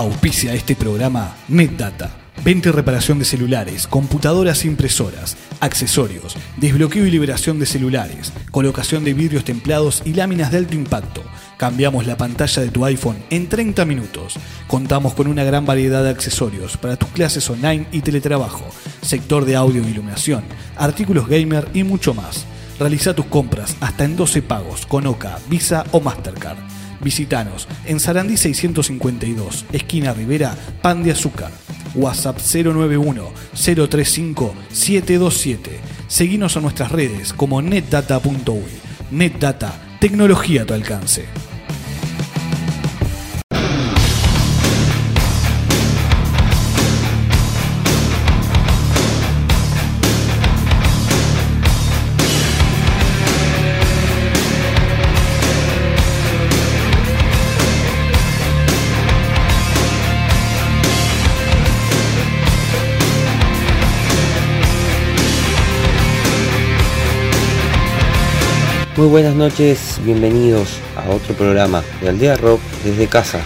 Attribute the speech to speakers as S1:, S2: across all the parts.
S1: Auspicia este programa NetData. Venta y reparación de celulares, computadoras e impresoras, accesorios, desbloqueo y liberación de celulares, colocación de vidrios templados y láminas de alto impacto. Cambiamos la pantalla de tu iPhone en 30 minutos. Contamos con una gran variedad de accesorios para tus clases online y teletrabajo, sector de audio e iluminación, artículos gamer y mucho más. Realiza tus compras hasta en 12 pagos con OCA, Visa o Mastercard. Visítanos en Sarandí 652, esquina Rivera, Pan de Azúcar. WhatsApp 091-035-727. Seguinos en nuestras redes como netdata.uy. NetData, tecnología a tu alcance.
S2: Muy buenas noches, bienvenidos a otro programa de Aldea Rock desde casa.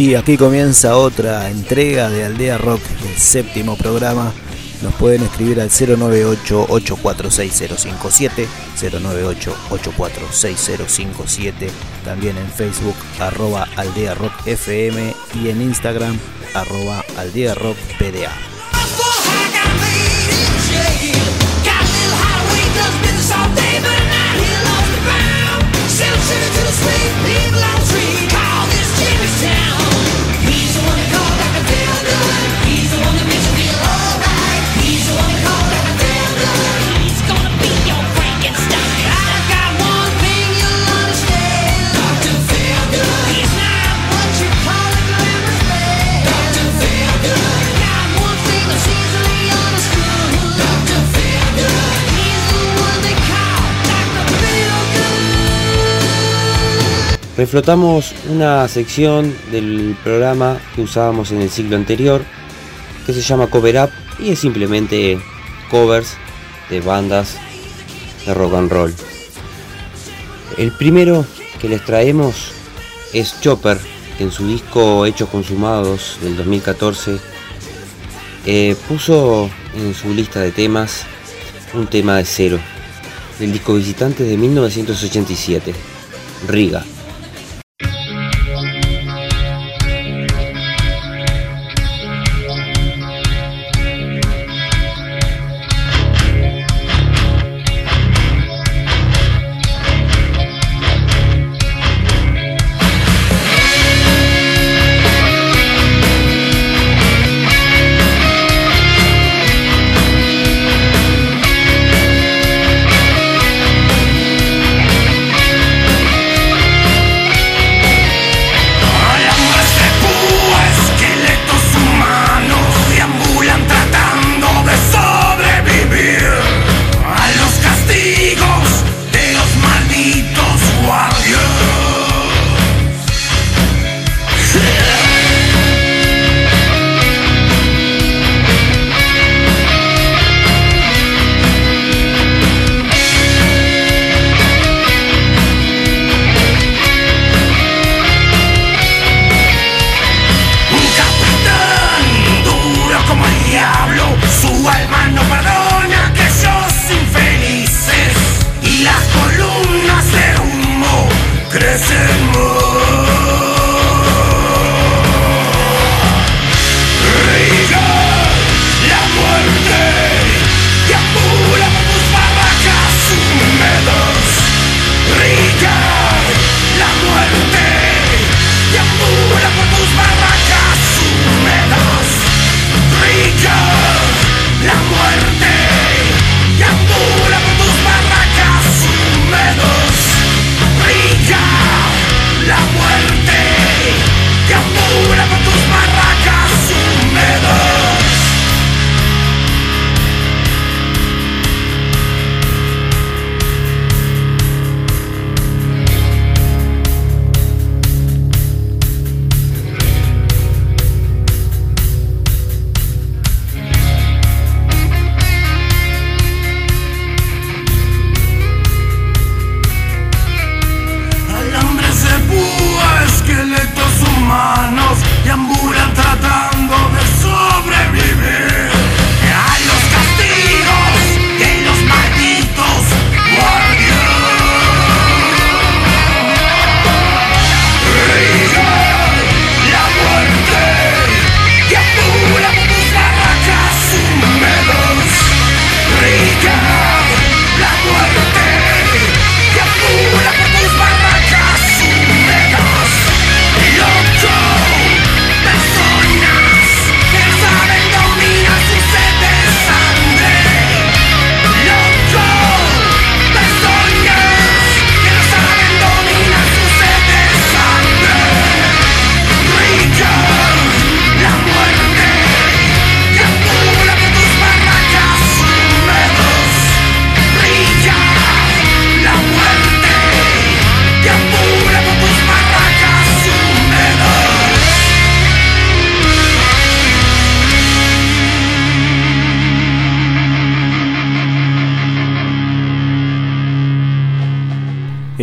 S3: Sí, aquí comienza otra entrega de Aldea Rock, el séptimo programa. Nos pueden escribir al 098-846-057, 098-846-057, también en Facebook, arroba Aldea Rock FM y en Instagram, arroba Aldea Rock PDA.
S2: Reflotamos una sección del programa que usábamos en el siglo anterior, que se llama Cover Up y es simplemente covers de bandas de rock and roll. El primero que les traemos es Chopper, que en su disco Hechos Consumados del 2014 eh, puso en su lista de temas un tema de cero, del disco Visitantes de 1987, Riga.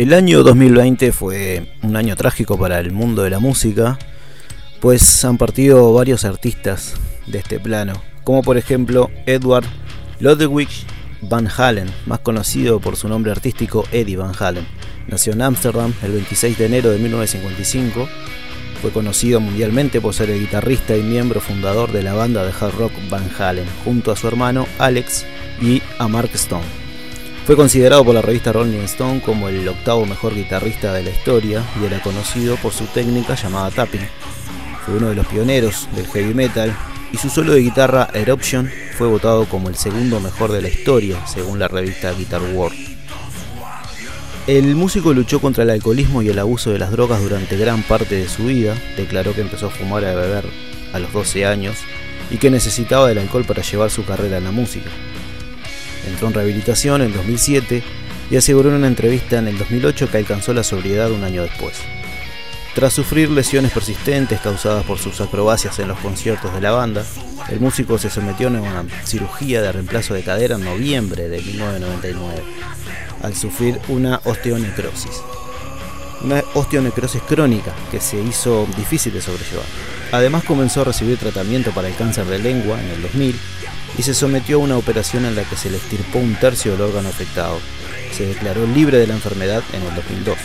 S4: El año 2020 fue un año trágico para el mundo de la música, pues han partido varios artistas de este plano, como por ejemplo Edward Ludwig Van Halen, más conocido por su nombre artístico Eddie Van Halen. Nació en Ámsterdam el 26 de enero de 1955. Fue conocido mundialmente por ser el guitarrista y miembro fundador de la banda de hard rock Van Halen, junto a su hermano Alex y a Mark Stone. Fue considerado por la revista Rolling Stone como el octavo mejor guitarrista de la historia y era conocido por su técnica llamada tapping. Fue uno de los pioneros del heavy metal y su solo de guitarra Eruption fue votado como el segundo mejor de la historia según la revista Guitar World. El músico luchó contra el alcoholismo y el abuso de las drogas durante gran parte de su vida, declaró que empezó a fumar y a beber a los 12 años y que necesitaba del alcohol para llevar su carrera en la música. Entró en rehabilitación en 2007 y aseguró en una entrevista en el 2008 que alcanzó la sobriedad un año después. Tras sufrir lesiones persistentes causadas por sus acrobacias en los conciertos de la banda, el músico se sometió a una cirugía de reemplazo de cadera en noviembre de 1999, al sufrir una osteonecrosis. Una osteonecrosis crónica que se hizo difícil de sobrellevar. Además comenzó a recibir tratamiento para el cáncer de lengua en el 2000 y se sometió a una operación en la que se le extirpó un tercio del órgano afectado. Se declaró libre de la enfermedad en el 2002.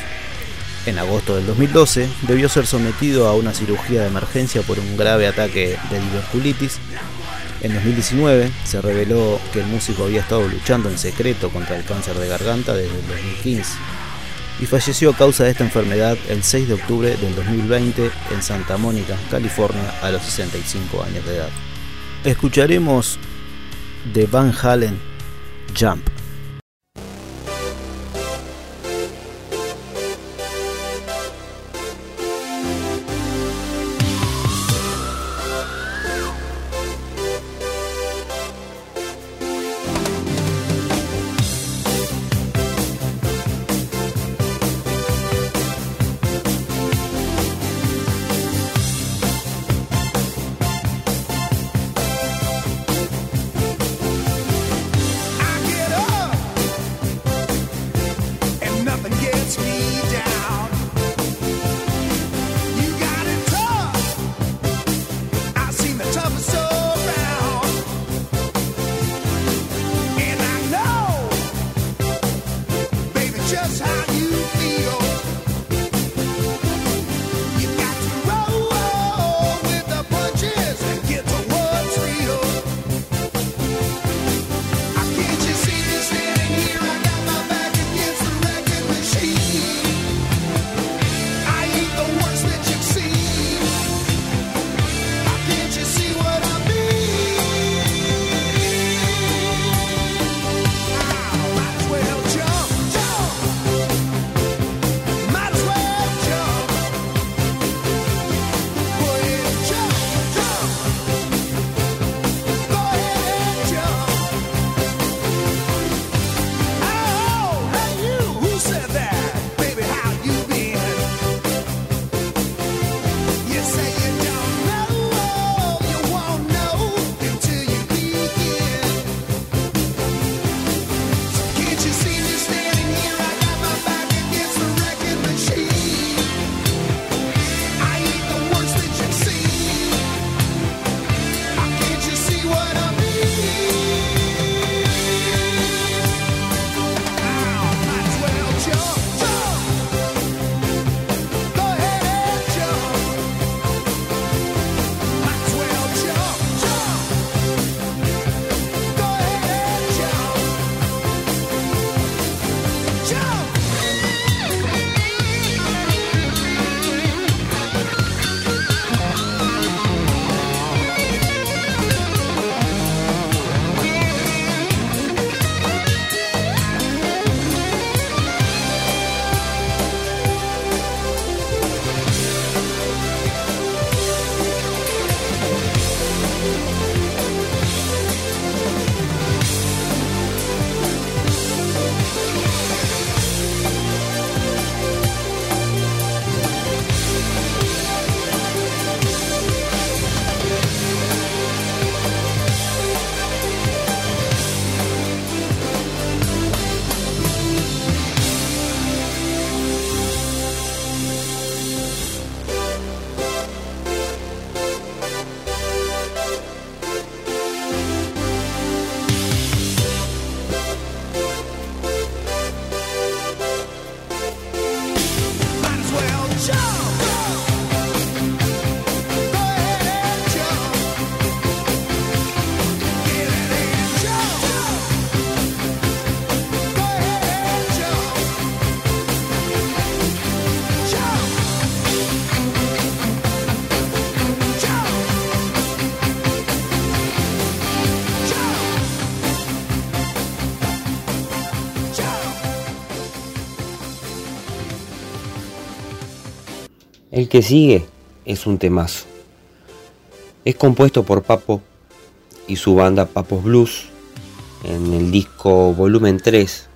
S4: En agosto del 2012 debió ser sometido a una cirugía de emergencia por un grave ataque de diverculitis. En 2019 se reveló que el músico había estado luchando en secreto contra el cáncer de garganta desde el 2015 y falleció a causa de esta enfermedad el 6 de octubre del 2020 en Santa Mónica, California, a los 65 años de edad. Escucharemos de Van Halen, Jump.
S2: El que sigue es un temazo. Es compuesto por Papo y su banda Papos Blues en el disco volumen 3.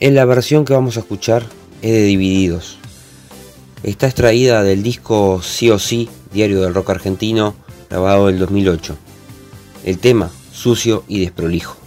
S2: En la versión que vamos a escuchar es de Divididos. Está extraída del disco Sí o Sí, Diario del Rock Argentino, grabado en 2008. El tema, sucio y desprolijo.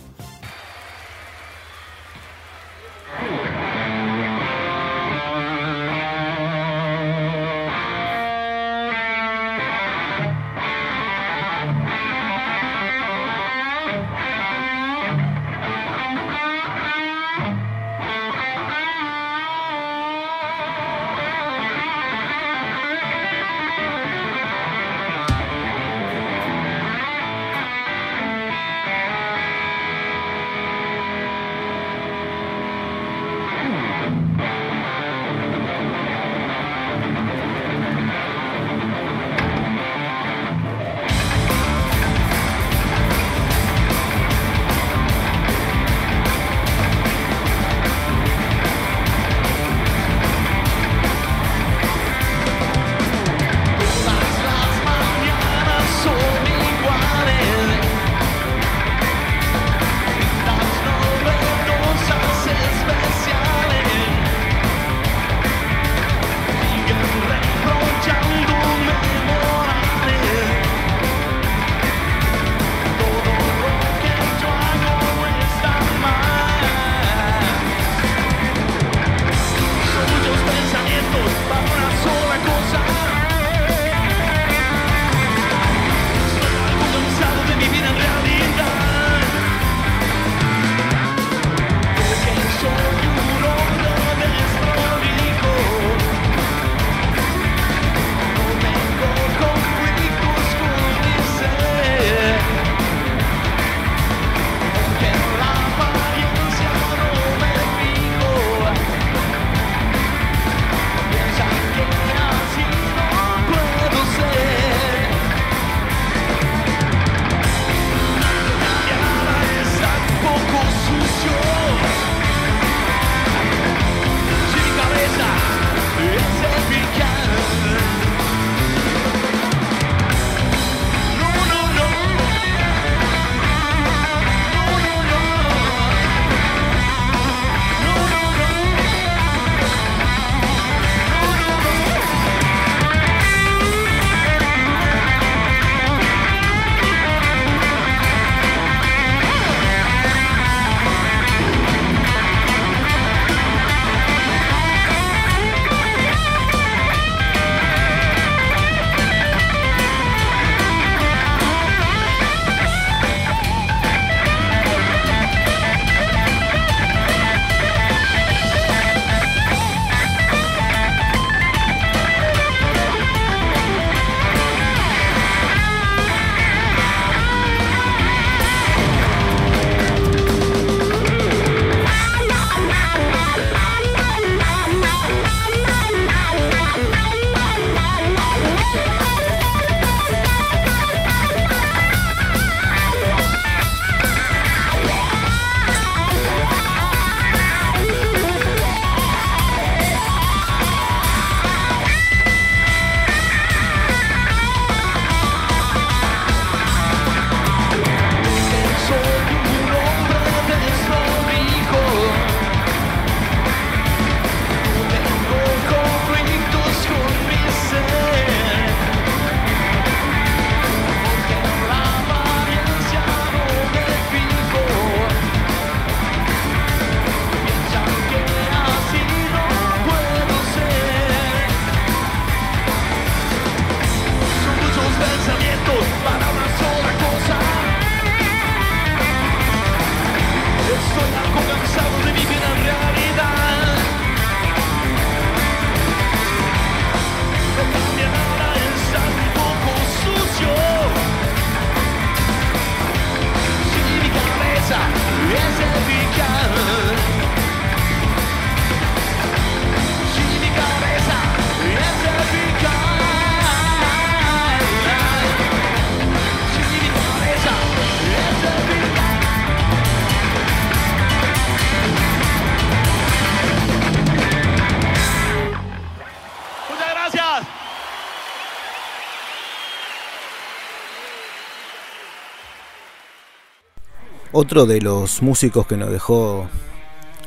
S4: Otro de los músicos que nos dejó,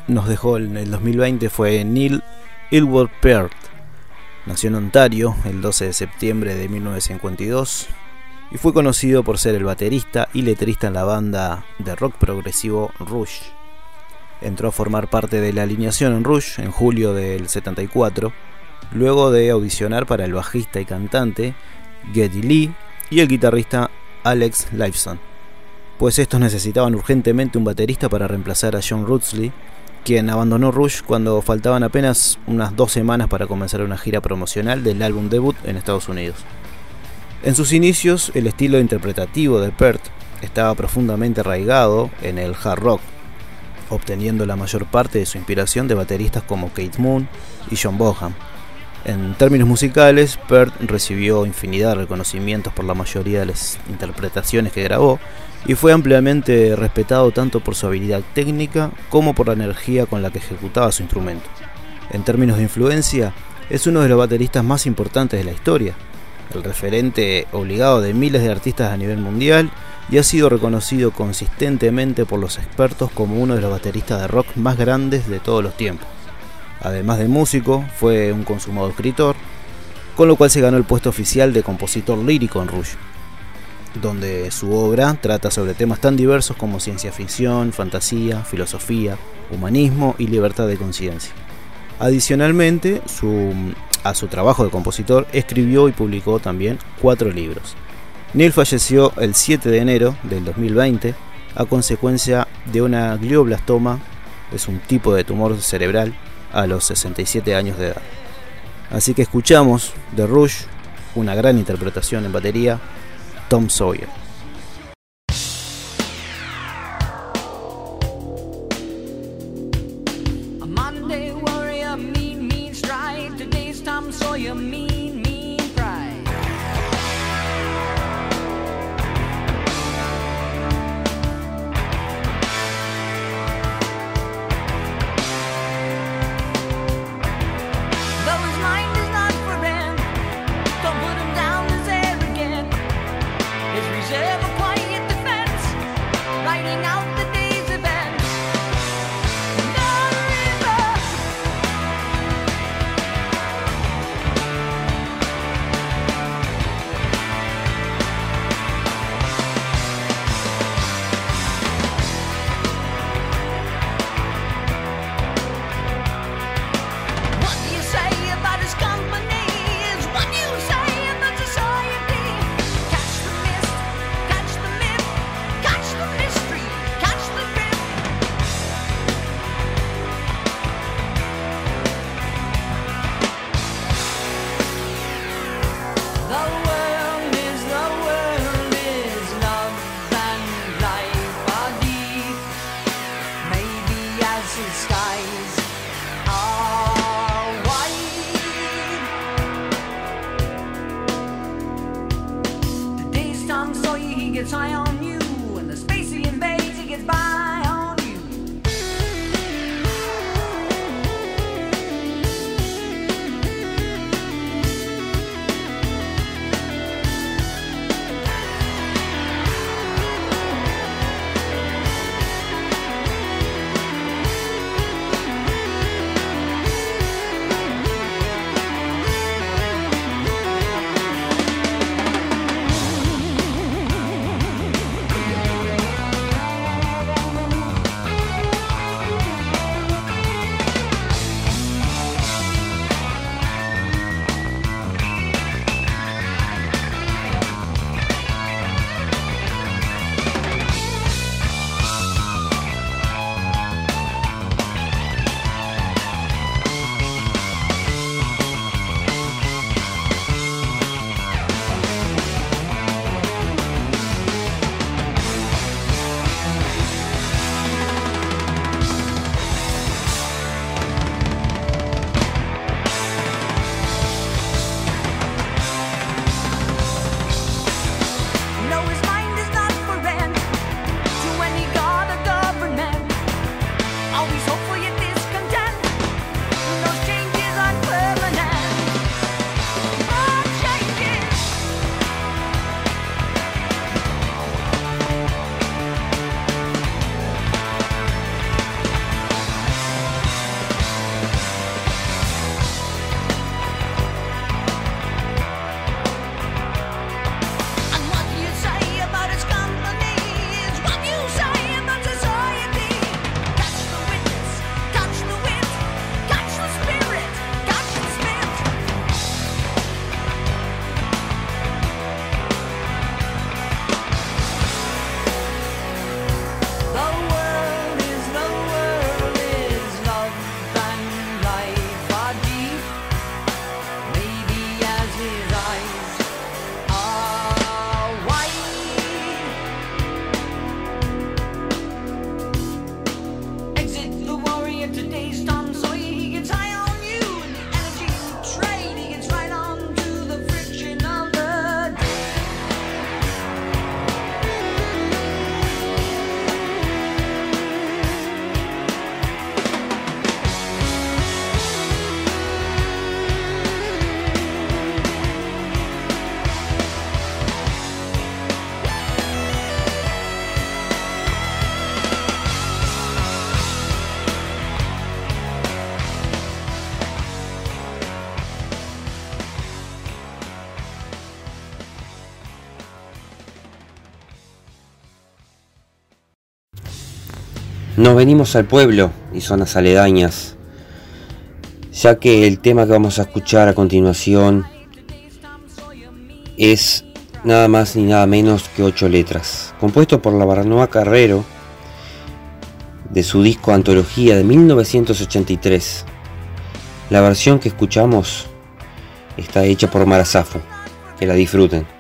S4: nos dejó en el 2020 fue Neil Ilwood Peart. Nació en Ontario el 12 de septiembre de 1952 y fue conocido por ser el baterista y letrista en la banda de rock progresivo Rush. Entró a formar parte de la alineación en Rush en julio del 74, luego de audicionar para el bajista y cantante Geddy Lee y el guitarrista Alex Lifeson pues estos necesitaban urgentemente un baterista para reemplazar a John Rutsley, quien abandonó Rush cuando faltaban apenas unas dos semanas para comenzar una gira promocional del álbum debut en Estados Unidos. En sus inicios, el estilo interpretativo de Pert estaba profundamente arraigado en el hard rock, obteniendo la mayor parte de su inspiración de bateristas como Kate Moon y John Bonham. En términos musicales, Pert recibió infinidad de reconocimientos por la mayoría de las interpretaciones que grabó, y fue ampliamente respetado tanto por su habilidad técnica como por la energía con la que ejecutaba su instrumento. En términos de influencia, es uno de los bateristas más importantes de la historia, el referente obligado de miles de artistas a nivel mundial y ha sido reconocido consistentemente por los expertos como uno de los bateristas de rock más grandes de todos los tiempos. Además de músico, fue un consumado escritor, con lo cual se ganó el puesto oficial de compositor lírico en Rush donde su obra trata sobre temas tan diversos como ciencia ficción, fantasía, filosofía, humanismo y libertad de conciencia. Adicionalmente, a su trabajo de compositor, escribió y publicó también cuatro libros. Neil falleció el 7 de enero del 2020 a consecuencia de una glioblastoma, es un tipo de tumor cerebral, a los 67 años de edad. Así que escuchamos de Rush, una gran interpretación en batería, Tom Sawyer.
S5: Nos venimos al pueblo y zonas aledañas, ya que el tema que vamos a escuchar a continuación es nada más ni nada menos que ocho letras, compuesto por la Baranoa Carrero de su disco Antología de 1983. La versión que escuchamos está hecha por Marazafo. Que la disfruten.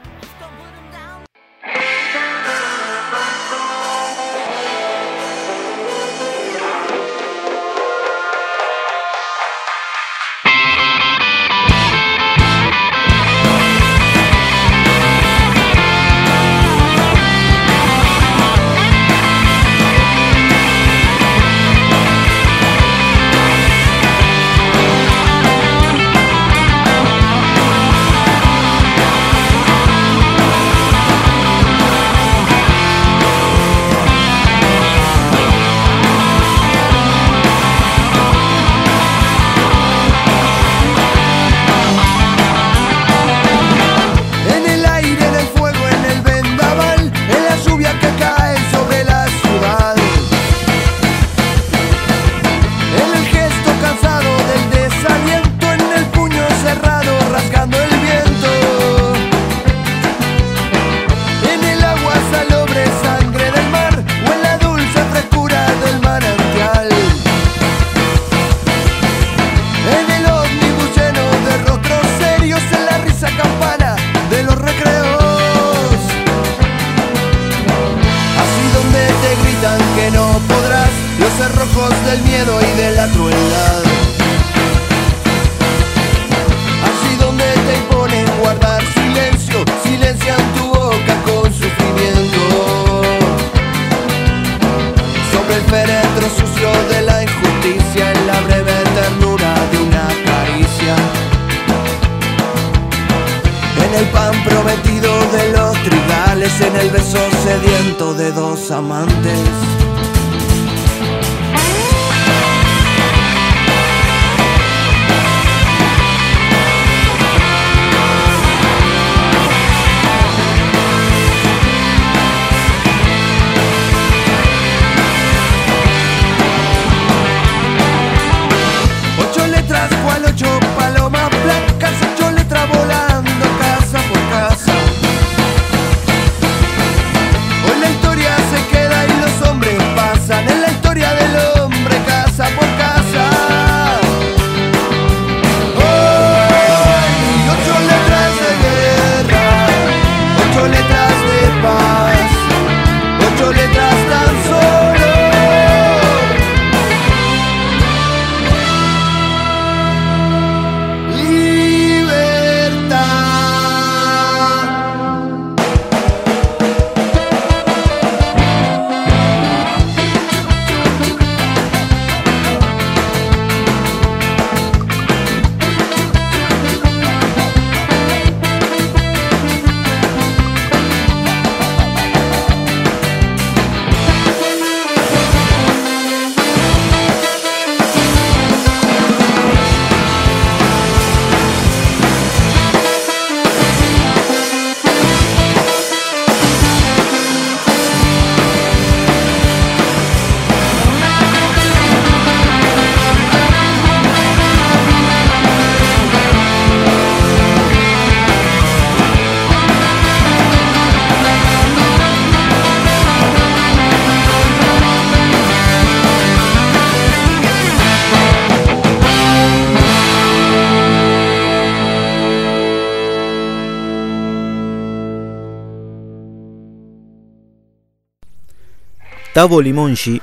S4: Tavo Limongi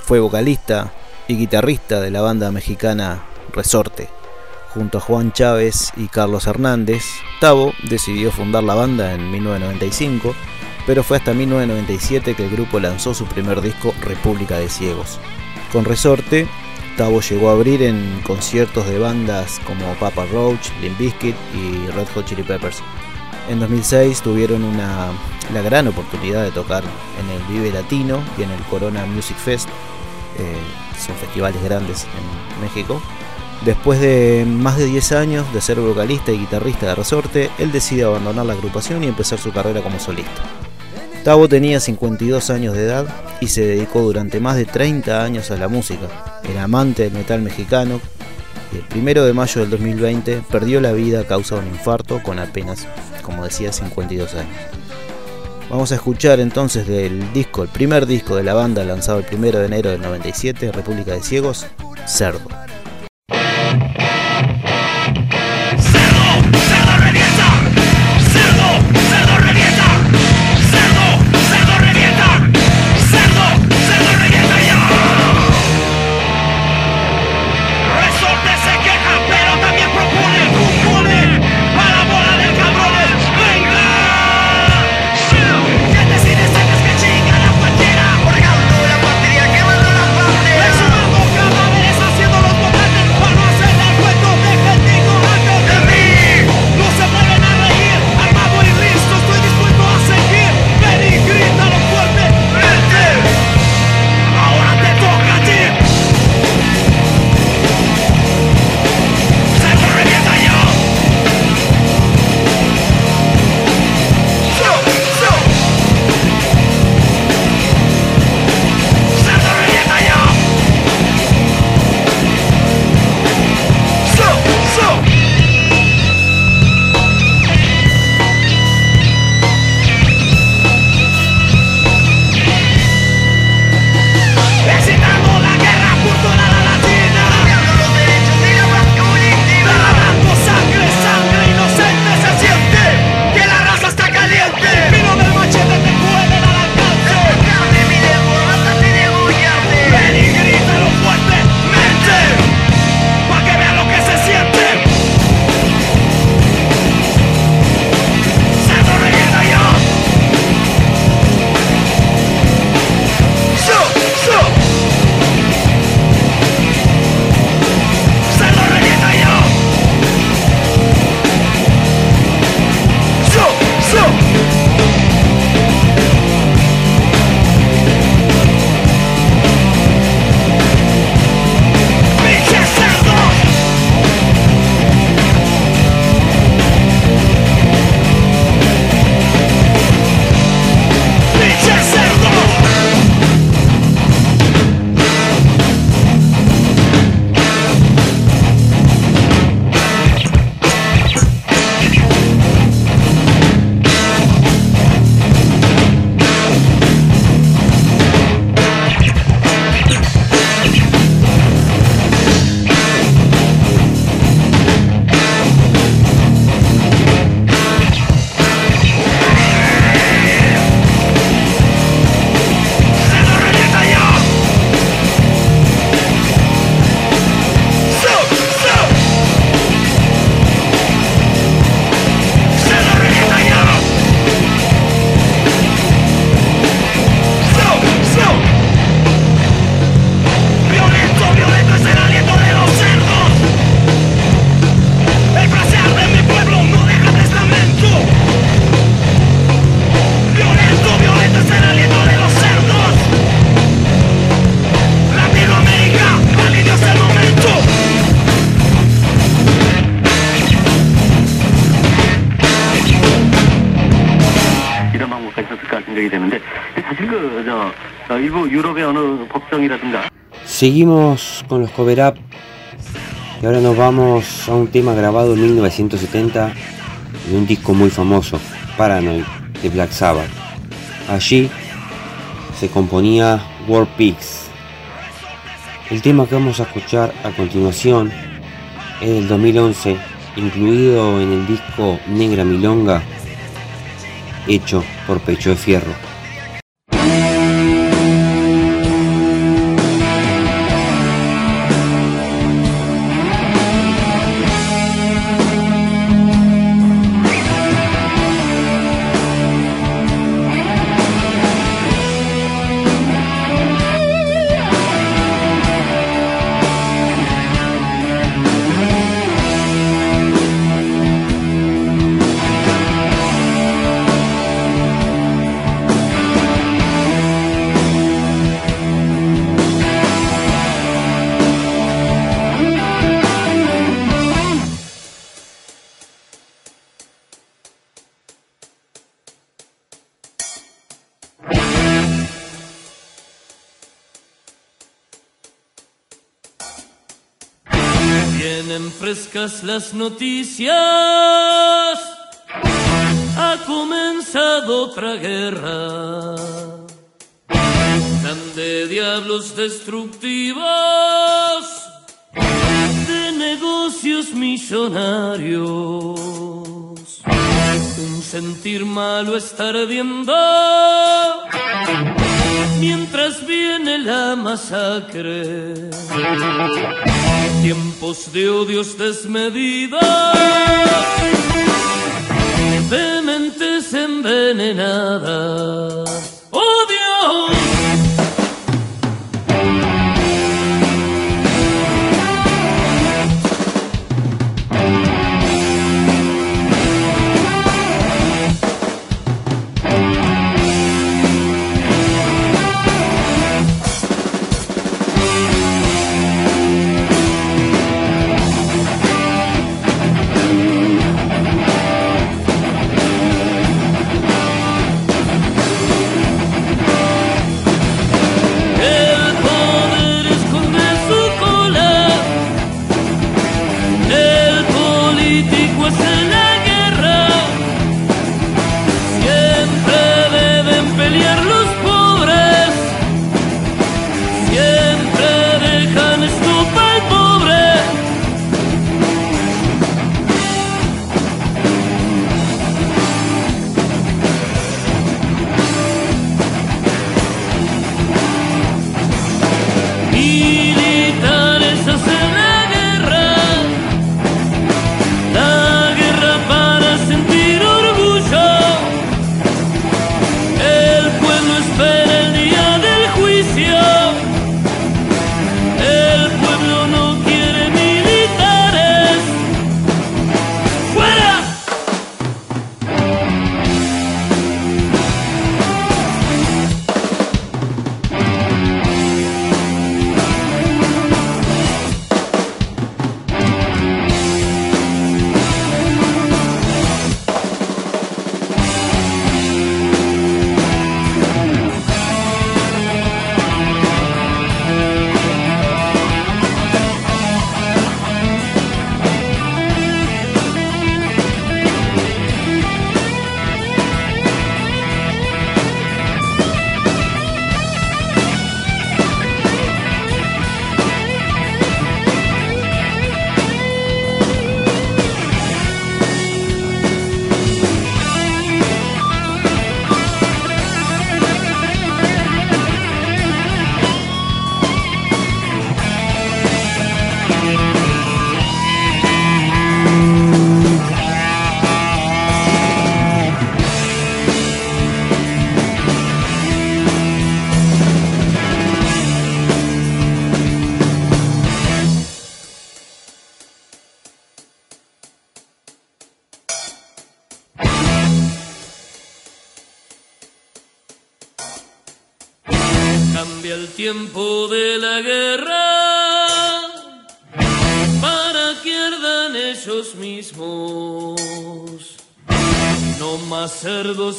S4: fue vocalista y guitarrista de la banda mexicana Resorte. Junto a Juan Chávez y Carlos Hernández, Tavo decidió fundar la banda en 1995, pero fue hasta 1997 que el grupo lanzó su primer disco República de Ciegos. Con Resorte, Tavo llegó a abrir en conciertos de bandas como Papa Roach, Limp Bizkit y Red Hot Chili Peppers. En 2006 tuvieron una, la gran oportunidad de tocar en el Vive Latino y en el Corona Music Fest, eh, son festivales grandes en México. Después de más de 10 años de ser vocalista y guitarrista de resorte, él decide abandonar la agrupación y empezar su carrera como solista.
S6: Tavo tenía 52 años de edad y se dedicó durante más de 30 años a la música. Era amante del metal mexicano, el primero de mayo del 2020 perdió la vida a causa de un infarto con apenas, como decía, 52 años. Vamos a escuchar entonces del disco, el primer disco de la banda lanzado el primero de enero del 97, República de Ciegos, Cerdo.
S2: Seguimos con los cover up y ahora nos vamos a un tema grabado en 1970 de un disco muy famoso, Paranoid, de Black Sabbath. Allí se componía War Pigs. El tema que vamos a escuchar a continuación es del 2011, incluido en el disco Negra Milonga, hecho por Pecho de Fierro.
S7: Vienen frescas las noticias. Ha comenzado otra guerra. Tan de diablos destructivos. De negocios millonarios. Un sentir malo estar viendo. Mientras viene la masacre tiempos de odios desmedidos, de mentes envenenadas.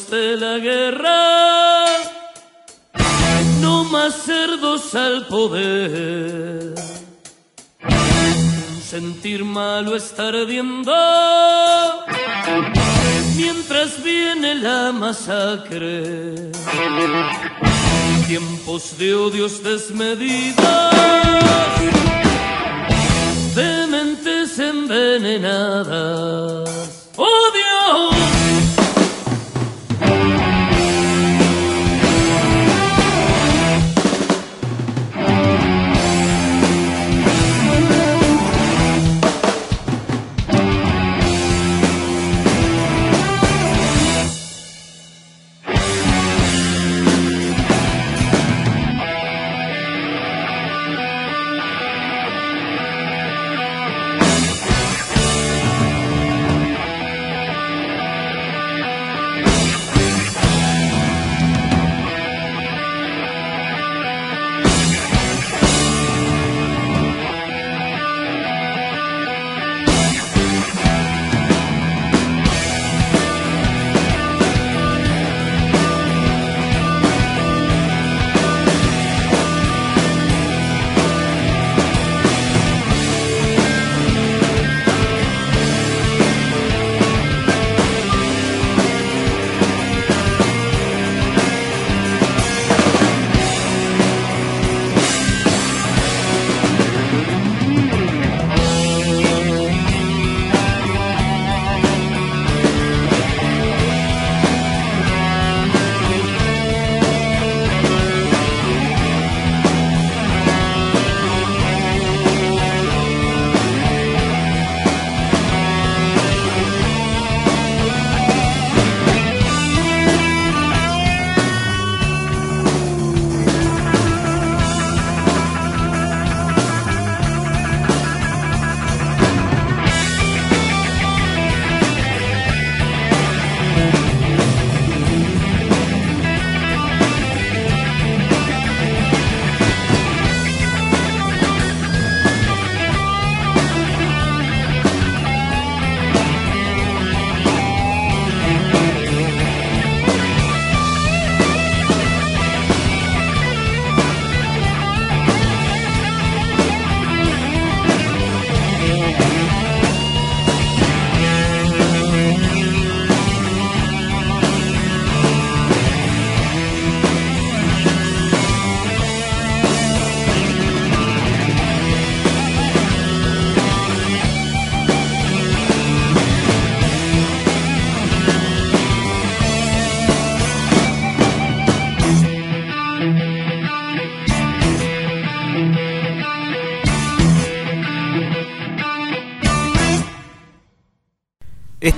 S7: De la guerra, no más cerdos al poder. Sentir malo estar ardiendo mientras viene la masacre tiempos de odios desmedidos, de mentes envenenadas. ¡Odio!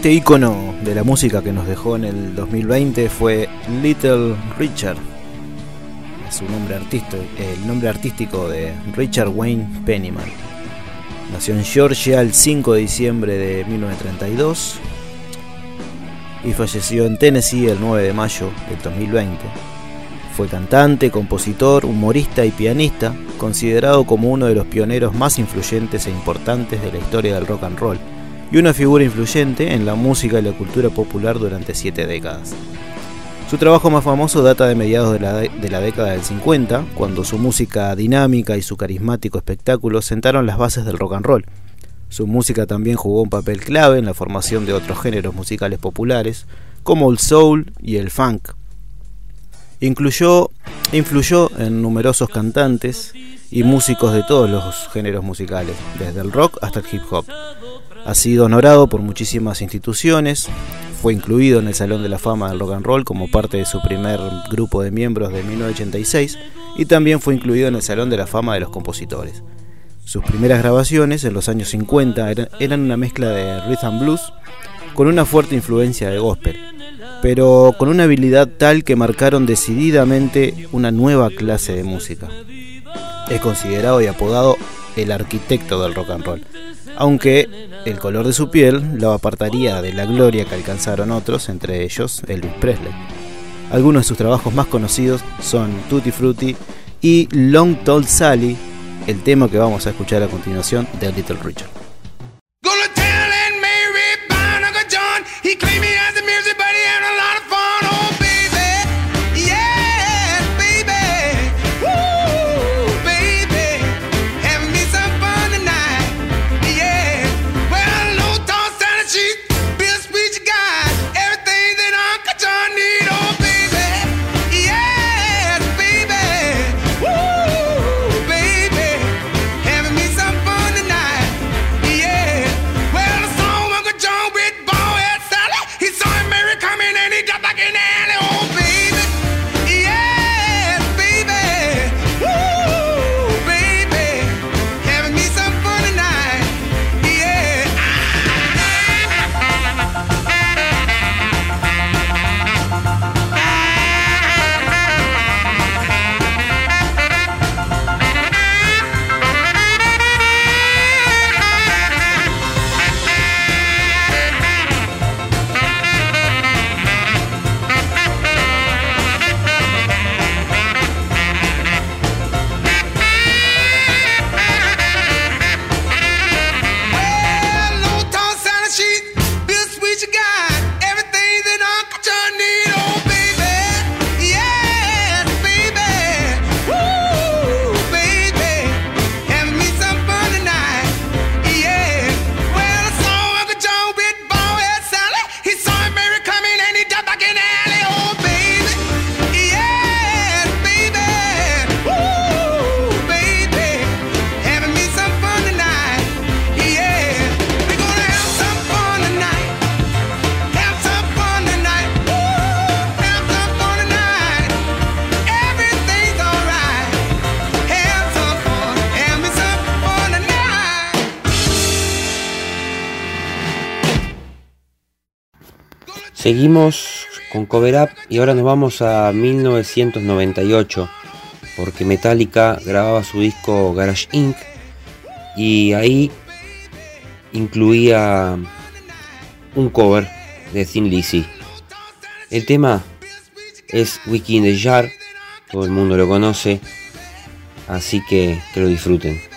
S4: Este icono de la música que nos dejó en el 2020 fue Little Richard. Su nombre artístico, el nombre artístico de Richard Wayne Pennyman. Nació en Georgia el 5 de diciembre de 1932 y falleció en Tennessee el 9 de mayo del 2020. Fue cantante, compositor, humorista y pianista, considerado como uno de los pioneros más influyentes e importantes de la historia del rock and roll y una figura influyente en la música y la cultura popular durante siete décadas. Su trabajo más famoso data de mediados de la, década del 50, cuando su música dinámica y su carismático espectáculo sentaron las bases del rock and roll. Su música también jugó un papel clave en la formación de otros géneros musicales populares, como el soul y el funk. Incluyó, influyó en numerosos cantantes y músicos de todos los géneros musicales, desde el rock hasta el hip hop. Ha sido honorado por muchísimas instituciones, fue incluido en el Salón de la Fama del Rock and Roll como parte de su primer grupo de miembros de 1986 y también fue incluido en el Salón de la Fama de los Compositores. Sus primeras grabaciones en los años 50 eran una mezcla de rhythm and blues con una fuerte influencia de gospel, pero con una habilidad tal que marcaron decididamente una nueva clase de música. Es considerado y apodado el arquitecto del rock and roll, aunque el color de su piel lo apartaría de la gloria que alcanzaron otros, entre ellos Elvis Presley. Algunos de sus trabajos más conocidos son Tutti Frutti y Long Tall Sally, el tema que vamos a escuchar a continuación de Little Richard.
S2: Seguimos con Cover Up y ahora nos vamos a 1998 porque Metallica grababa su disco Garage Inc. y ahí incluía un cover de Thin Lizzy. El tema es Wiki in the Jar, todo el mundo lo conoce, así que que lo disfruten.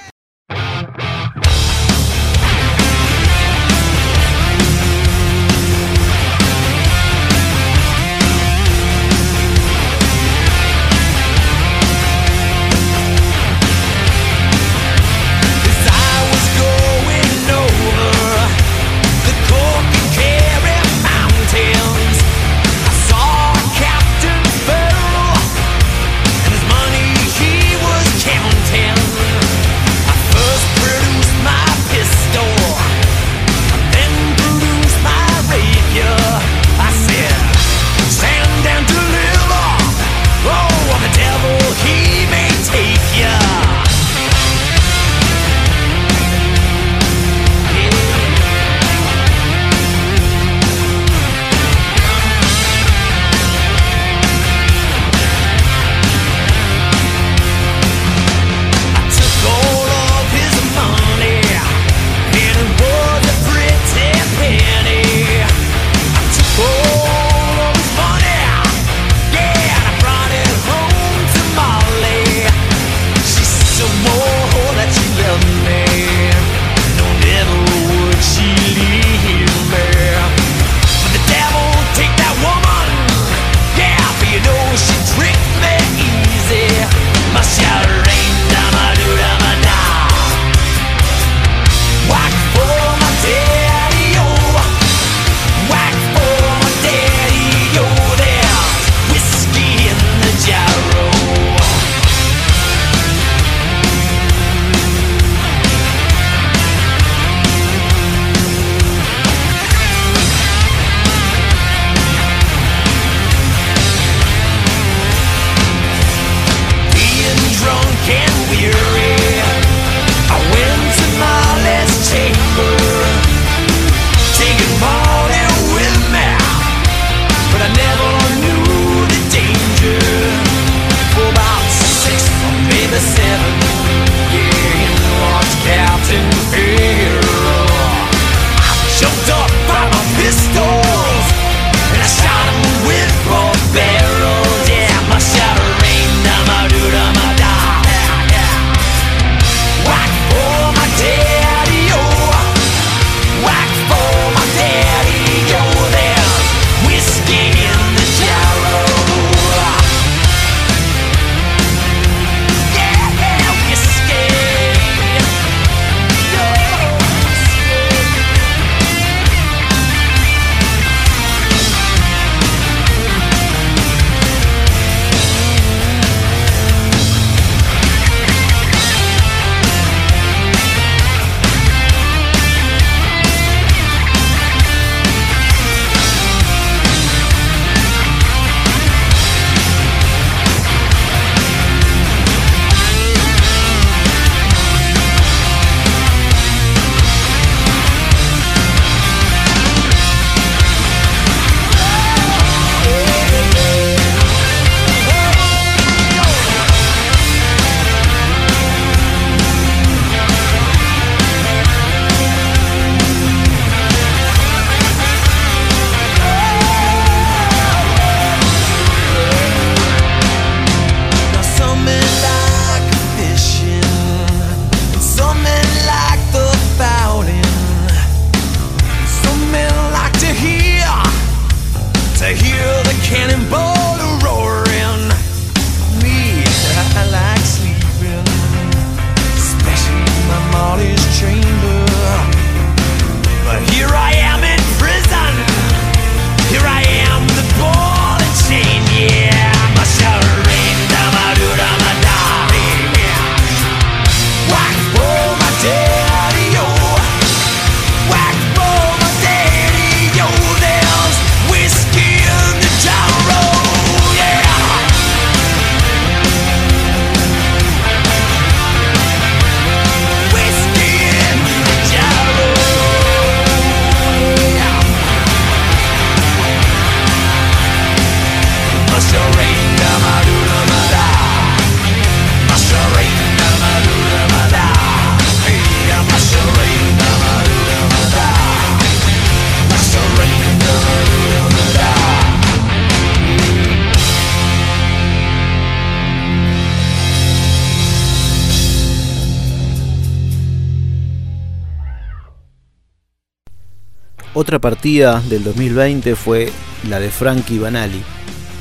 S4: Otra partida del 2020 fue la de Frankie Banali.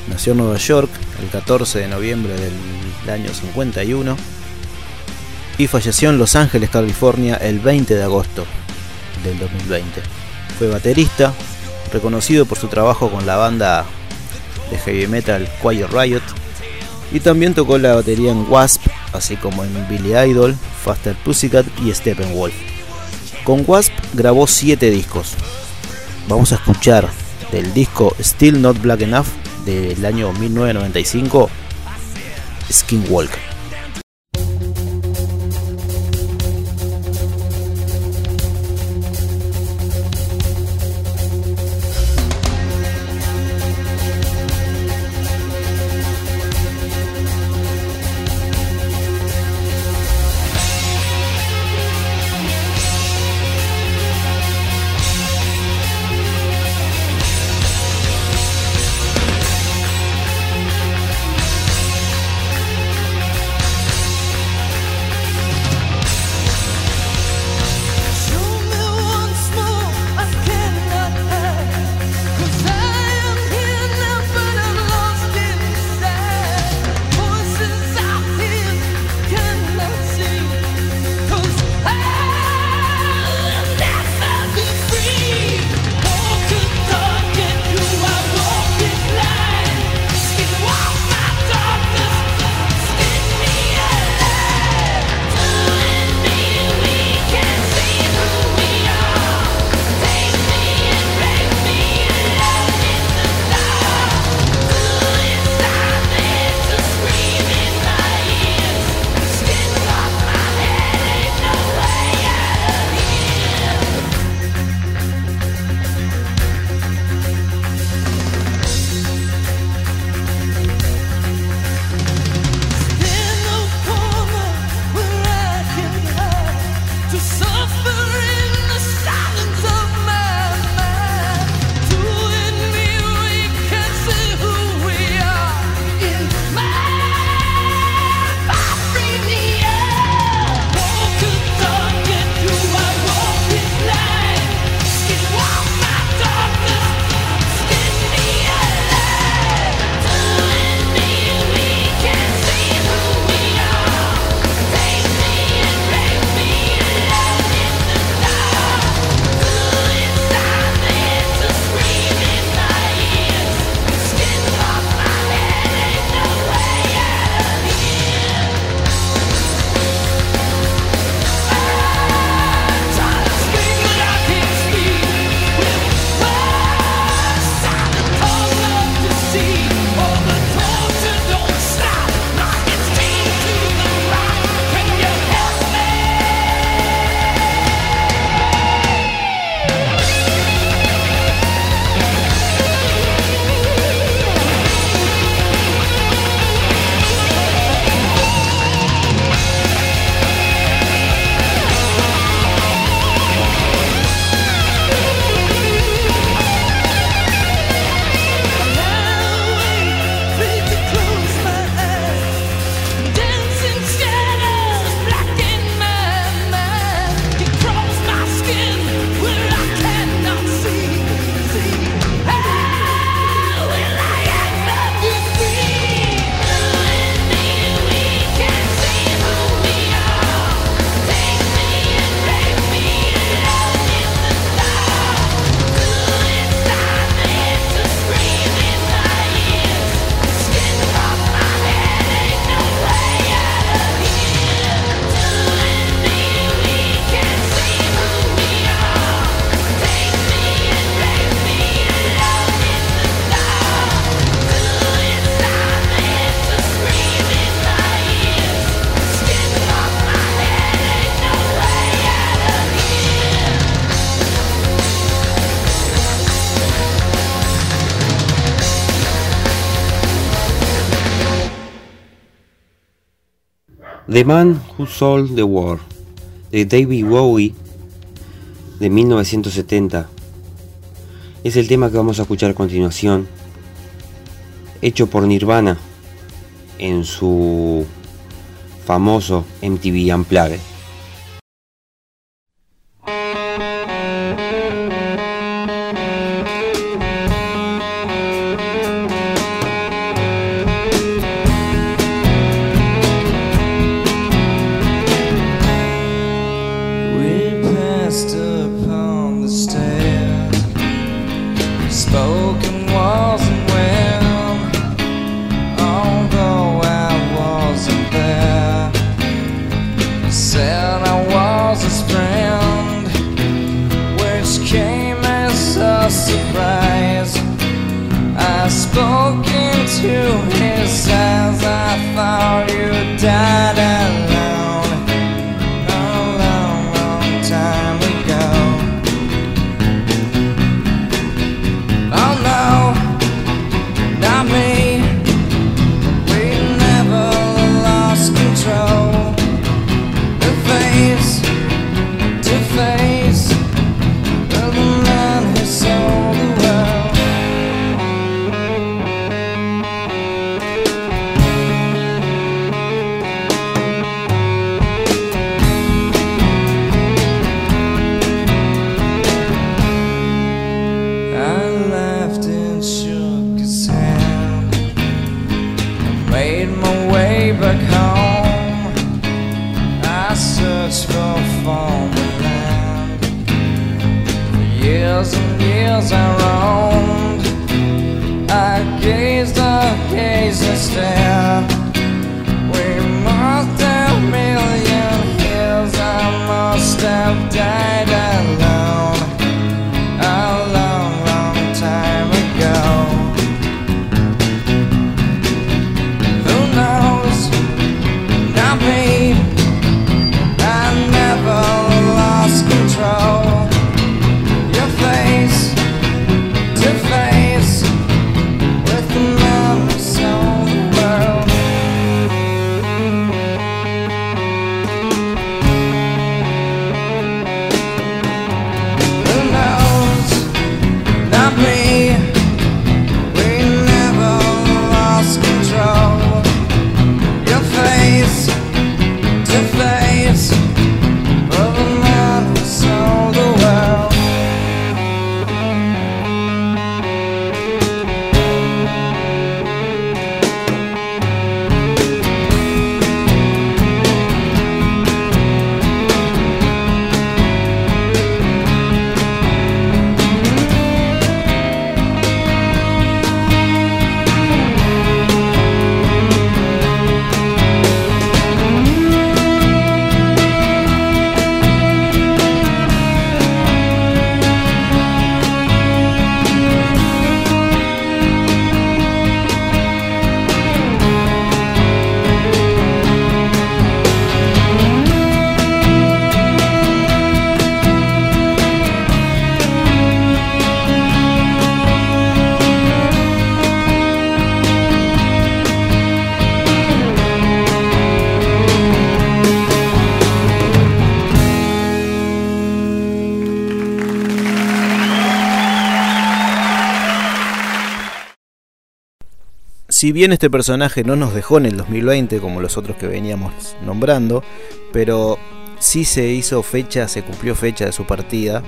S4: Nació en Nueva York el 14 de noviembre del año 51 y falleció en Los Ángeles, California el 20 de agosto del 2020. Fue baterista, reconocido por su trabajo con la banda de heavy metal Quiet Riot y también tocó la batería en Wasp, así como en Billy Idol, Faster Pussycat y Steppenwolf. Con Wasp grabó 7 discos. Vamos a escuchar del disco Still Not Black Enough del año 1995 Skinwalk.
S8: The Man Who Sold the World de David Bowie de 1970 es el tema que vamos a escuchar a continuación, hecho por Nirvana en su famoso MTV Unplugged.
S4: Si bien este personaje no nos dejó en el 2020 como los otros que veníamos nombrando, pero sí se hizo fecha, se cumplió fecha de su partida.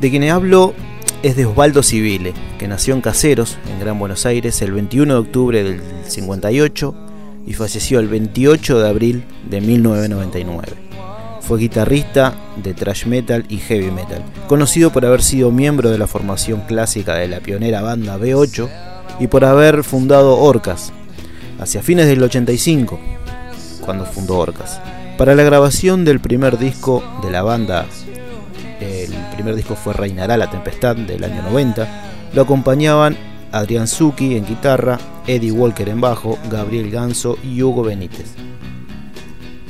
S4: De quien hablo es de Osvaldo Civile, que nació en Caseros, en Gran Buenos Aires, el 21 de octubre del 58 y falleció el 28 de abril de 1999. Fue guitarrista de thrash metal y heavy metal, conocido por haber sido miembro de la formación clásica de la pionera banda B8 y por haber fundado Orcas, hacia fines del 85, cuando fundó Orcas. Para la grabación del primer disco de la banda, el primer disco fue Reinará la Tempestad del año 90, lo acompañaban Adrián Zucchi en guitarra, Eddie Walker en bajo, Gabriel Ganso y Hugo Benítez.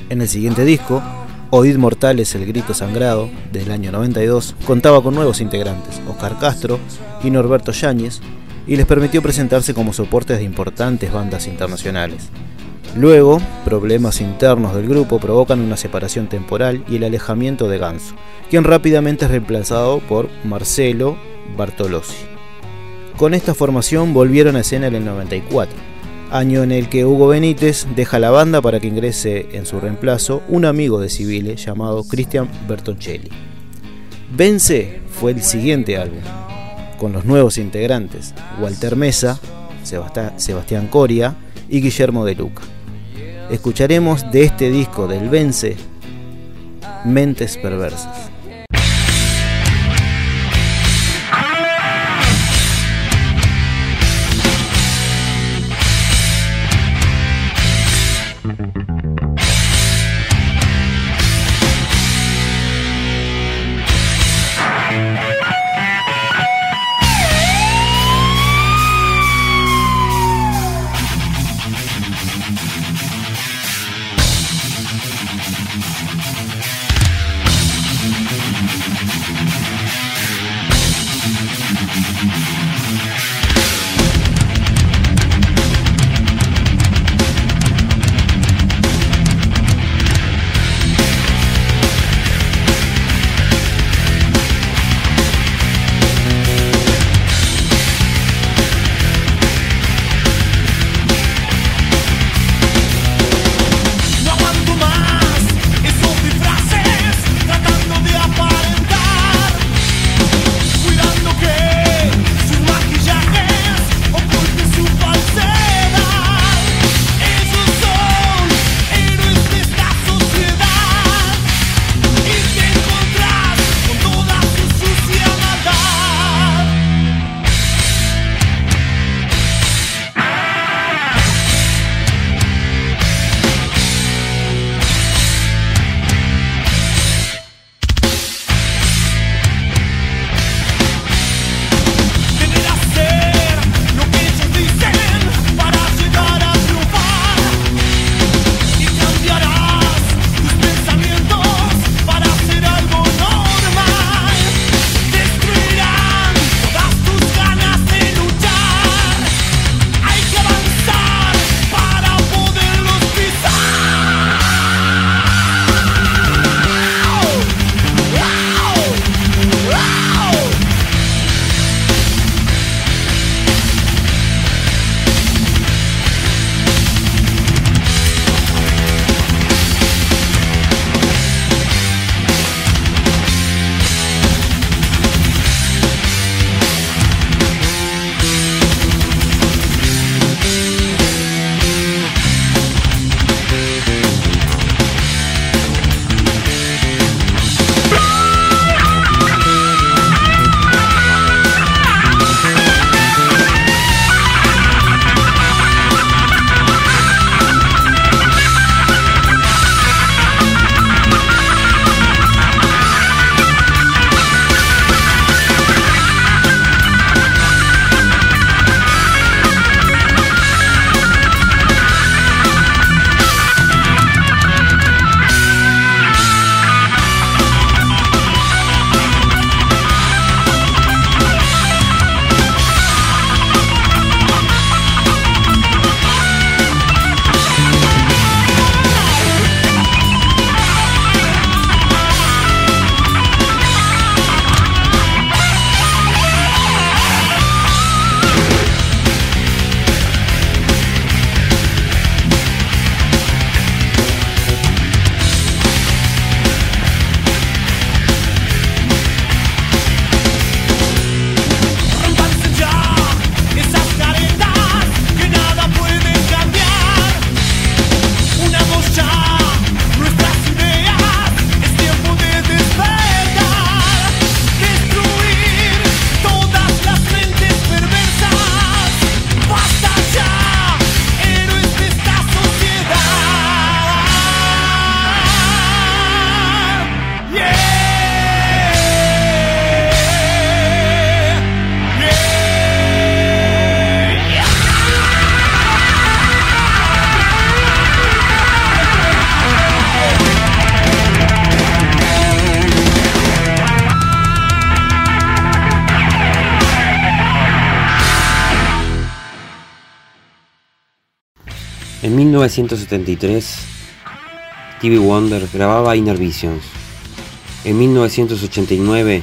S4: En el siguiente disco, Oíd Mortales el Grito Sangrado, del año 92, contaba con nuevos integrantes, Oscar Castro y Norberto Yáñez, y les permitió presentarse como soportes de importantes bandas internacionales. Luego, problemas internos del grupo provocan una separación temporal y el alejamiento de Ganso, quien rápidamente es reemplazado por Marcelo Bartolozzi. Con esta formación volvieron a escena en el 94, año en el que Hugo Benítez deja la banda para que ingrese en su reemplazo un amigo de Civile llamado Cristian Bertoncelli. Vence fue el siguiente álbum, con los nuevos integrantes Walter Mesa, Sebastián Coria y Guillermo de Luca. Escucharemos de este disco del Vence Mentes Perversas.
S2: 1973, Stevie Wonder grababa Inner Visions. En 1989,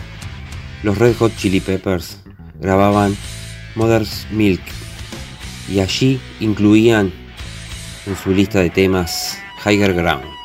S2: los Red Hot Chili Peppers grababan Mother's Milk y allí incluían en su lista de temas Higher Ground.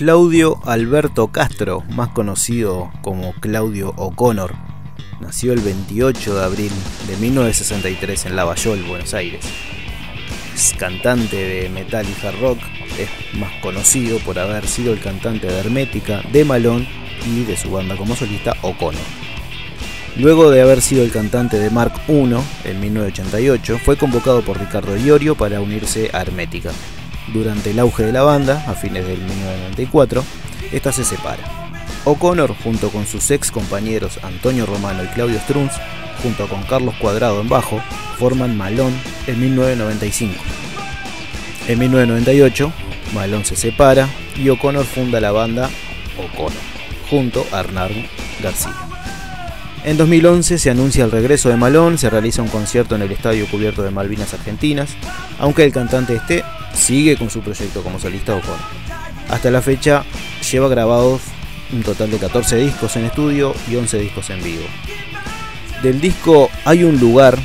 S4: Claudio Alberto Castro, más conocido como Claudio O'Connor, nació el 28 de abril de 1963 en Lavallol, Buenos Aires. Es cantante de metal y hard rock, es más conocido por haber sido el cantante de Hermética, de Malón y de su banda como solista O'Connor. Luego de haber sido el cantante de Mark I en 1988, fue convocado por Ricardo Iorio para unirse a Hermética. Durante el auge de la banda, a fines del 1994, esta se separa. O'Connor, junto con sus ex compañeros Antonio Romano y Claudio Strunz, junto con Carlos Cuadrado en bajo, forman Malón en 1995. En 1998, Malón se separa y O'Connor funda la banda O'Connor, junto a Hernán García. En 2011 se anuncia el regreso de Malón, se realiza un concierto en el Estadio Cubierto de Malvinas Argentinas, aunque el cantante esté, sigue con su proyecto como solista O'Connor. Hasta la fecha lleva grabados un total de 14 discos en estudio y 11 discos en vivo. Del disco Hay un lugar,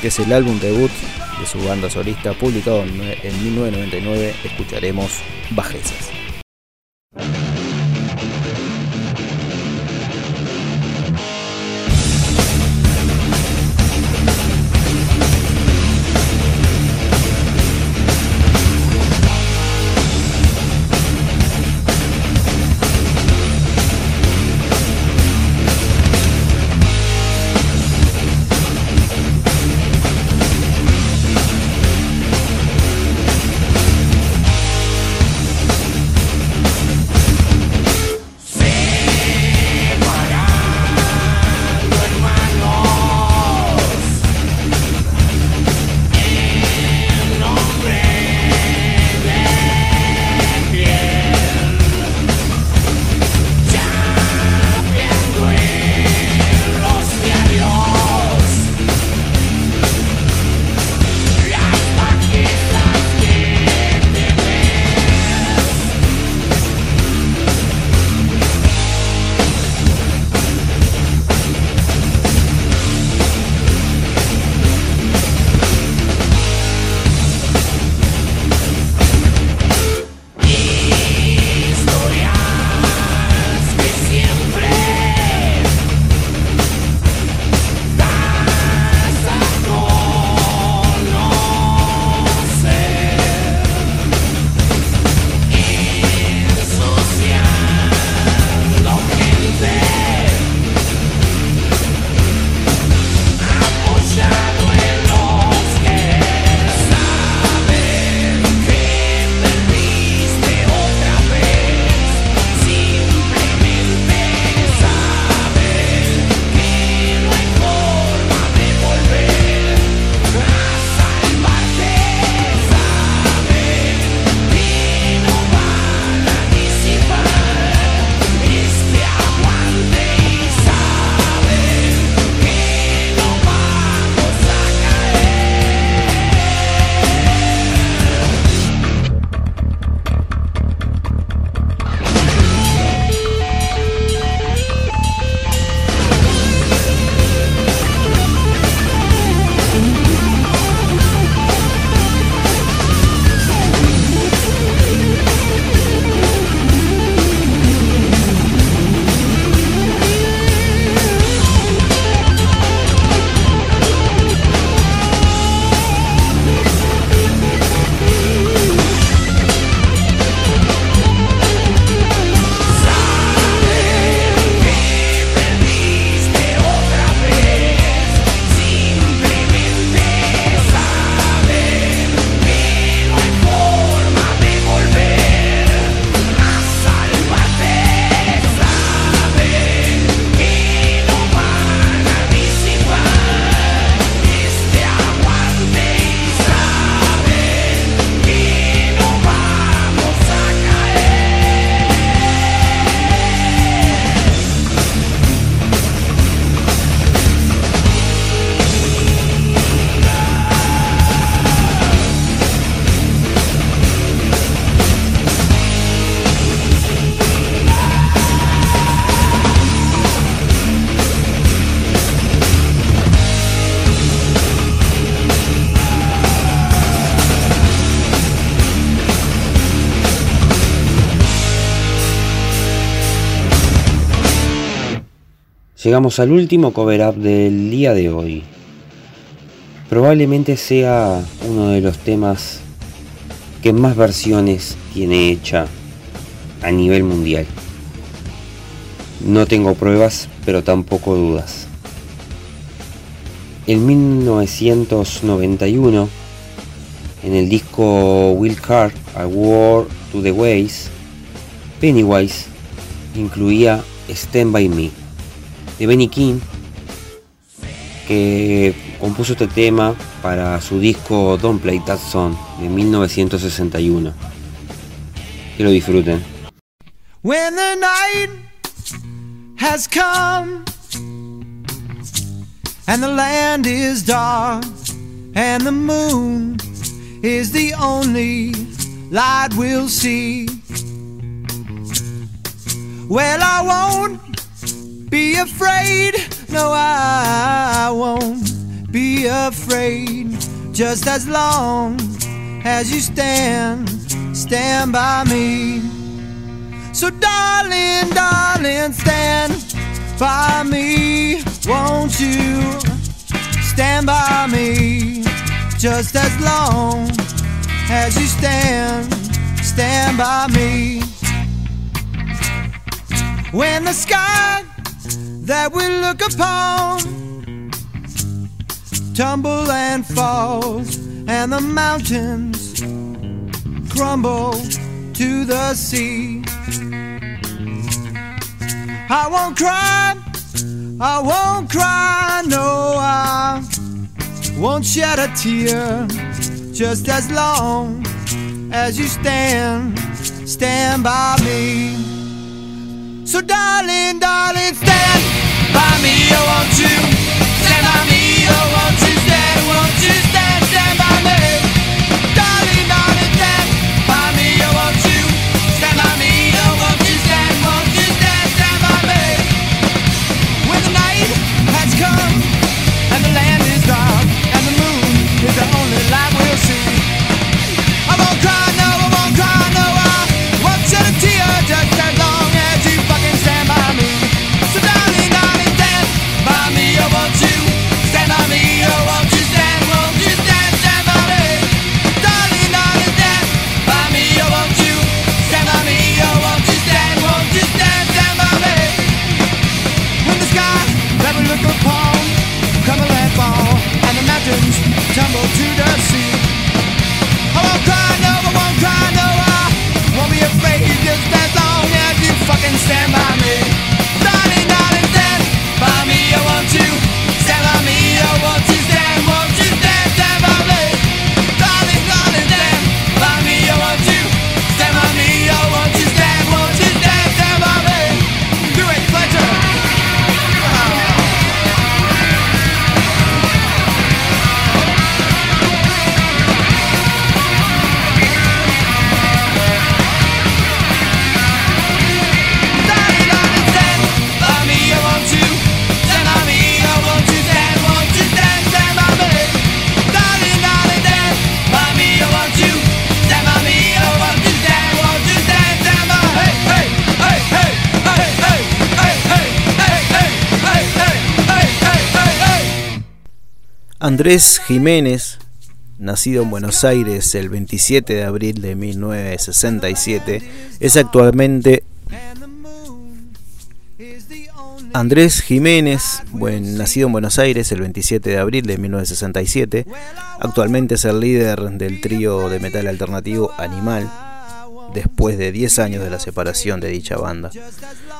S4: que es el álbum debut de su banda solista publicado en 1999, escucharemos Bajezas.
S2: Llegamos al último cover up del día de hoy. Probablemente sea uno de los temas que más versiones tiene hecha a nivel mundial. No tengo pruebas, pero tampoco dudas. En 1991, en el disco Will Card, A War to the Ways, Pennywise incluía Stand By Me de Benny King, que compuso este tema para su disco Don't Play That Song de 1961. Que lo disfruten.
S9: When the night has come and the land is dark and the moon is the only light we'll see. Well, I won't be afraid. No, I won't be afraid. Just as long as you stand, stand by me. So, darling, darling, stand by me. Won't you stand by me? Just as long as you stand, stand by me. When the sky that we look upon tumble and falls, and the mountains crumble to the sea. I won't cry, I won't cry, no, I won't shed a tear. Just as long as you stand, stand by me. So, darling, darling, stand Buy me a one two, send me a one two, send one two.
S4: Andrés Jiménez, nacido en Buenos Aires el 27 de abril de 1967, es actualmente Andrés Jiménez, nacido en Buenos Aires el 27 de abril de 1967, actualmente es el líder del trío de metal alternativo Animal, después de 10 años de la separación de dicha banda.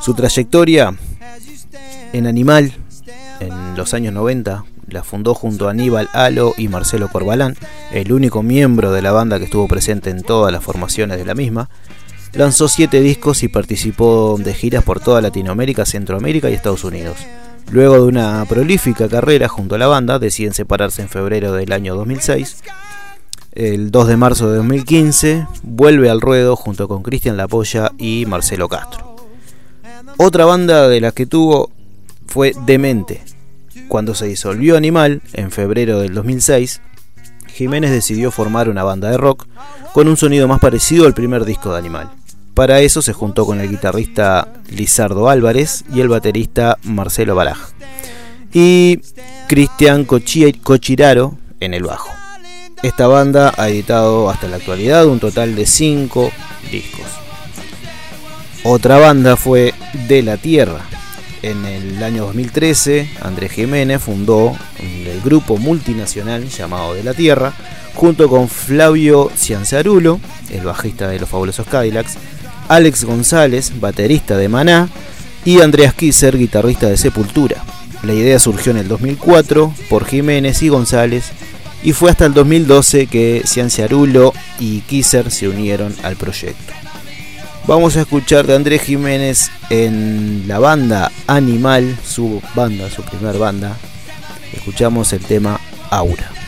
S4: Su trayectoria en Animal, en los años 90, la fundó junto a Aníbal Alo y Marcelo Corbalán, el único miembro de la banda que estuvo presente en todas las formaciones de la misma. Lanzó siete discos y participó de giras por toda Latinoamérica, Centroamérica y Estados Unidos. Luego de una prolífica carrera junto a la banda, deciden separarse en febrero del año 2006. El 2 de marzo de 2015 vuelve al ruedo junto con Cristian Lapolla y Marcelo Castro. Otra banda de la que tuvo fue Demente. Cuando se disolvió Animal, en febrero del 2006, Jiménez decidió formar una banda de rock con un sonido más parecido al primer disco de Animal.
S10: Para eso se juntó con el guitarrista Lizardo Álvarez y el baterista Marcelo Baraj. Y Cristian Cochi- Cochiraro en el bajo. Esta banda ha editado hasta la actualidad un total de 5 discos. Otra banda fue De la Tierra. En el año 2013, Andrés Jiménez fundó el grupo multinacional llamado De la Tierra, junto con Flavio Cianzarulo, el bajista de los fabulosos Cadillacs, Alex González, baterista de Maná, y Andreas Kisser, guitarrista de Sepultura. La idea surgió en el 2004 por Jiménez y González y fue hasta el 2012 que Cianciarulo y Kisser se unieron al proyecto. Vamos a escuchar de Andrés Jiménez en la banda Animal, su banda, su primer banda. Escuchamos el tema Aura.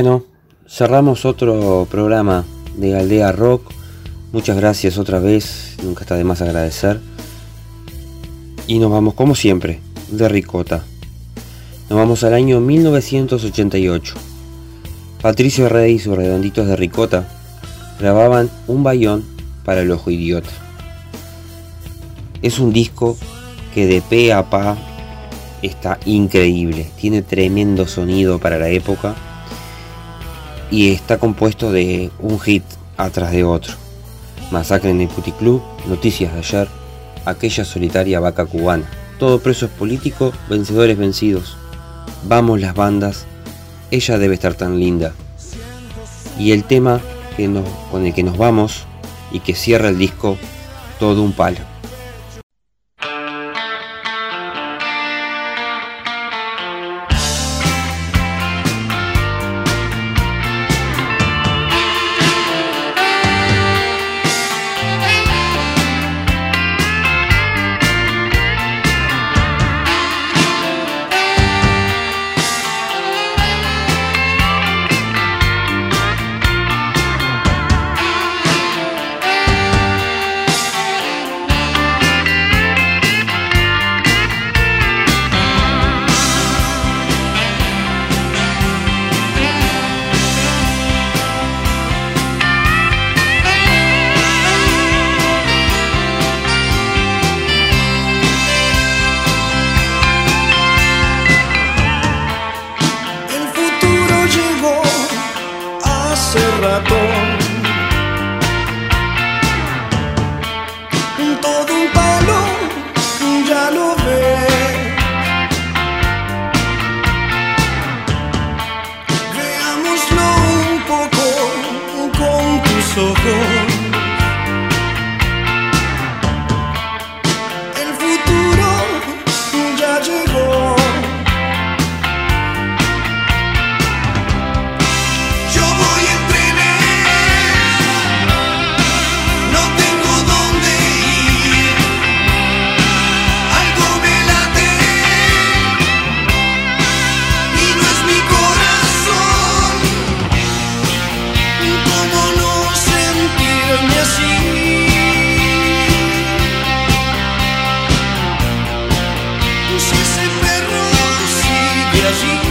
S2: Bueno, cerramos otro programa de Aldea Rock. Muchas gracias otra vez, nunca está de más agradecer. Y nos vamos como siempre, de Ricota. Nos vamos al año 1988. Patricio Rey y sus redonditos de Ricota grababan un bayón para el ojo idiota. Es un disco que de pe a pa está increíble, tiene tremendo sonido para la época y está compuesto de un hit atrás de otro. Masacre en el puticlub, noticias de ayer, aquella solitaria vaca cubana. Todo preso es político, vencedores vencidos. Vamos las bandas, ella debe estar tan linda. Y el tema con el que nos vamos y que cierra el disco, todo un palo.
S11: a gente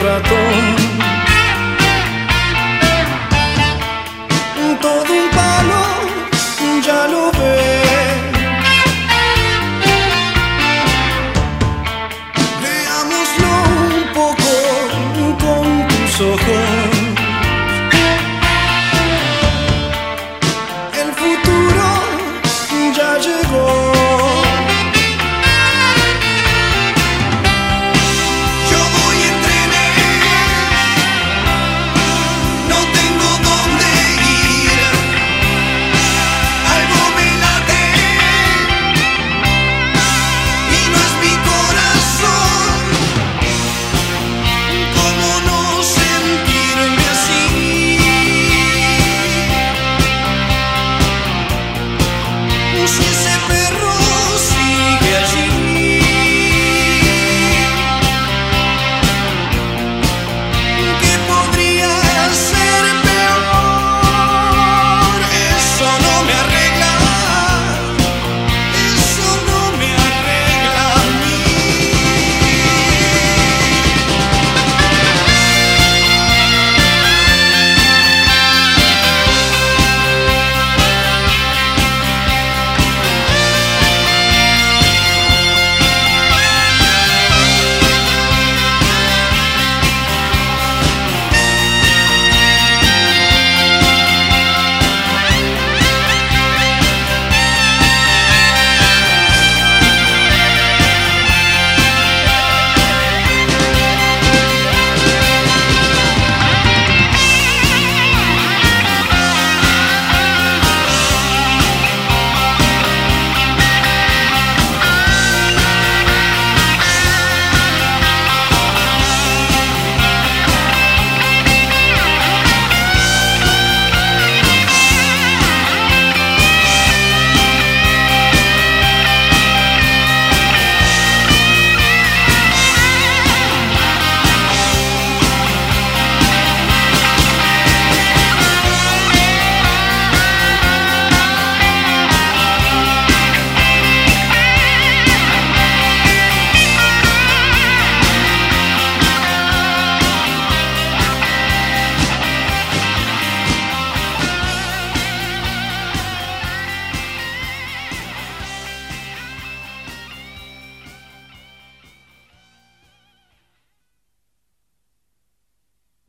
S11: Euratom